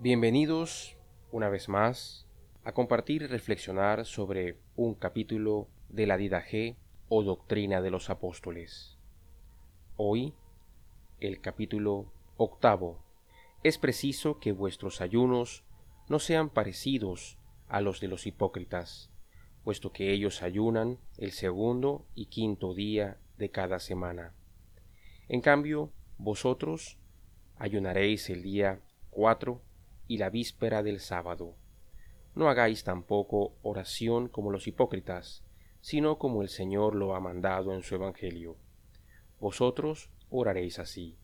Bienvenidos una vez más a compartir y reflexionar sobre un capítulo de la Didaje o Doctrina de los Apóstoles. Hoy, el capítulo octavo. Es preciso que vuestros ayunos no sean parecidos a los de los hipócritas, puesto que ellos ayunan el segundo y quinto día de cada semana. En cambio, vosotros ayunaréis el día cuatro y la víspera del sábado. No hagáis tampoco oración como los hipócritas, sino como el Señor lo ha mandado en su Evangelio. Vosotros oraréis así.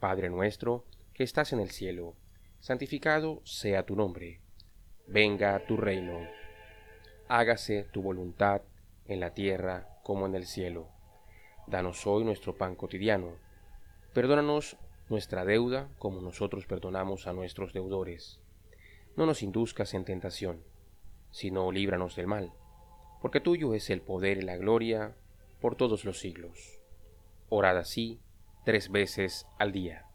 Padre nuestro, que estás en el cielo, santificado sea tu nombre. Venga tu reino. Hágase tu voluntad en la tierra como en el cielo. Danos hoy nuestro pan cotidiano. Perdónanos nuestra deuda como nosotros perdonamos a nuestros deudores. No nos induzcas en tentación, sino líbranos del mal, porque tuyo es el poder y la gloria por todos los siglos. Orad así tres veces al día.